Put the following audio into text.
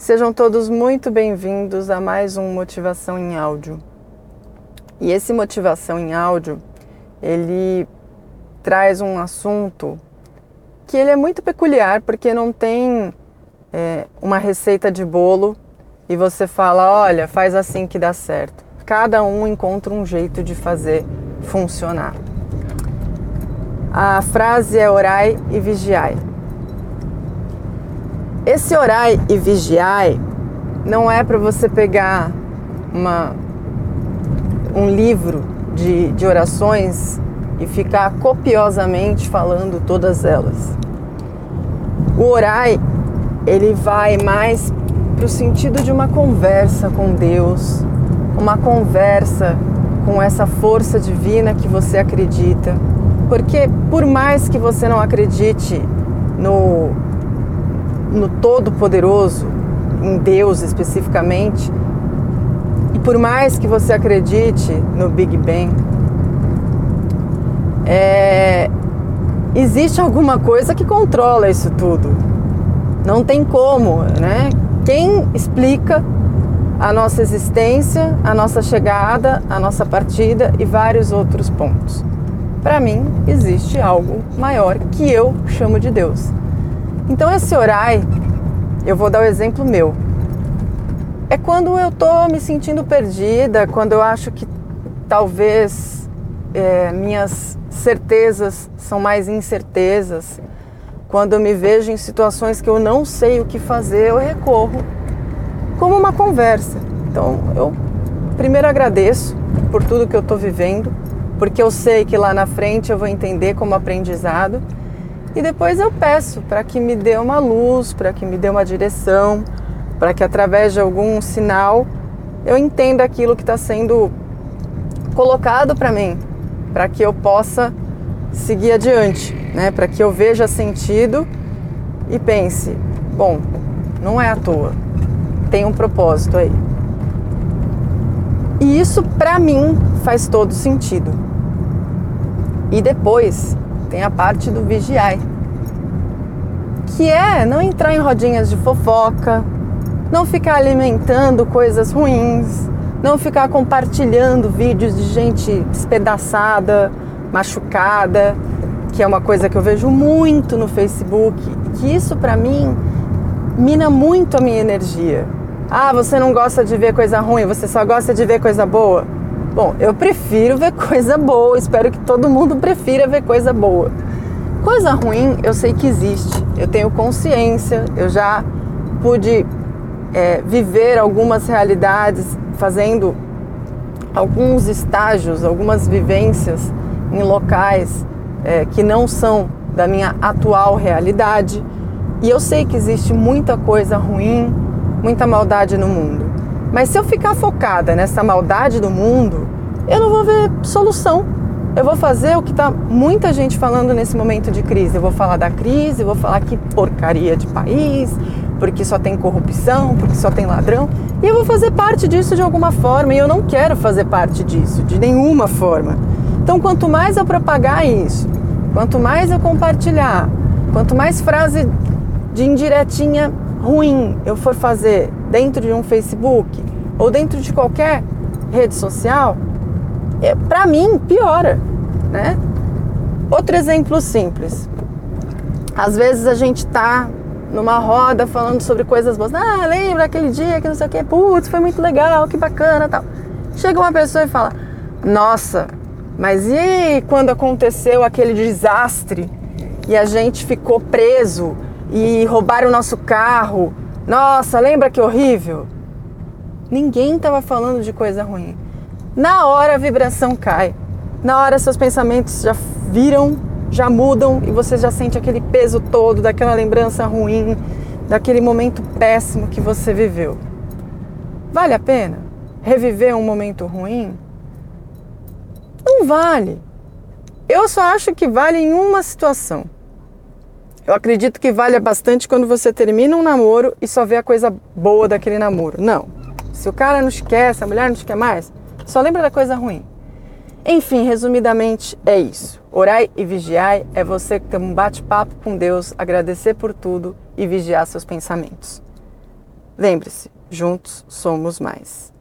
Sejam todos muito bem-vindos a mais um Motivação em Áudio. E esse Motivação em Áudio, ele traz um assunto que ele é muito peculiar porque não tem é, uma receita de bolo e você fala, olha, faz assim que dá certo. Cada um encontra um jeito de fazer funcionar. A frase é orai e vigiai. Esse orai e vigiai não é para você pegar uma, um livro de, de orações e ficar copiosamente falando todas elas. O orai, ele vai mais para o sentido de uma conversa com Deus, uma conversa com essa força divina que você acredita. Porque por mais que você não acredite no no Todo-Poderoso, em Deus especificamente, e por mais que você acredite no Big Bang, é, existe alguma coisa que controla isso tudo. Não tem como, né? Quem explica a nossa existência, a nossa chegada, a nossa partida e vários outros pontos? Para mim, existe algo maior que eu chamo de Deus. Então esse orai, eu vou dar o exemplo meu. É quando eu tô me sentindo perdida, quando eu acho que talvez é, minhas certezas são mais incertezas, quando eu me vejo em situações que eu não sei o que fazer, eu recorro como uma conversa. Então eu primeiro agradeço por tudo que eu estou vivendo, porque eu sei que lá na frente eu vou entender como aprendizado e depois eu peço para que me dê uma luz, para que me dê uma direção, para que através de algum sinal eu entenda aquilo que está sendo colocado para mim, para que eu possa seguir adiante, né? para que eu veja sentido e pense: bom, não é à toa, tem um propósito aí. E isso para mim faz todo sentido. E depois tem a parte do vigiai, que é não entrar em rodinhas de fofoca, não ficar alimentando coisas ruins, não ficar compartilhando vídeos de gente despedaçada, machucada, que é uma coisa que eu vejo muito no Facebook, que isso para mim mina muito a minha energia. Ah, você não gosta de ver coisa ruim, você só gosta de ver coisa boa. Bom, eu prefiro ver coisa boa, espero que todo mundo prefira ver coisa boa. Coisa ruim eu sei que existe, eu tenho consciência, eu já pude é, viver algumas realidades fazendo alguns estágios, algumas vivências em locais é, que não são da minha atual realidade. E eu sei que existe muita coisa ruim, muita maldade no mundo. Mas se eu ficar focada nessa maldade do mundo, eu não vou ver solução. Eu vou fazer o que está muita gente falando nesse momento de crise. Eu vou falar da crise, vou falar que porcaria de país, porque só tem corrupção, porque só tem ladrão. E eu vou fazer parte disso de alguma forma. E eu não quero fazer parte disso, de nenhuma forma. Então, quanto mais eu propagar isso, quanto mais eu compartilhar, quanto mais frase de indiretinha ruim eu for fazer dentro de um Facebook ou dentro de qualquer rede social, é, para mim piora, né? Outro exemplo simples. Às vezes a gente tá numa roda falando sobre coisas boas. Ah, lembra aquele dia que não sei o que, putz, foi muito legal, que bacana, tal. Chega uma pessoa e fala: "Nossa, mas e quando aconteceu aquele desastre e a gente ficou preso e roubaram o nosso carro. Nossa, lembra que horrível? Ninguém estava falando de coisa ruim. Na hora a vibração cai. Na hora seus pensamentos já viram, já mudam e você já sente aquele peso todo daquela lembrança ruim, daquele momento péssimo que você viveu. Vale a pena reviver um momento ruim? Não vale. Eu só acho que vale em uma situação eu acredito que vale bastante quando você termina um namoro e só vê a coisa boa daquele namoro. Não. Se o cara não te quer, se a mulher não te quer mais, só lembra da coisa ruim. Enfim, resumidamente é isso. Orai e vigiai é você ter um bate-papo com Deus, agradecer por tudo e vigiar seus pensamentos. Lembre-se, juntos somos mais.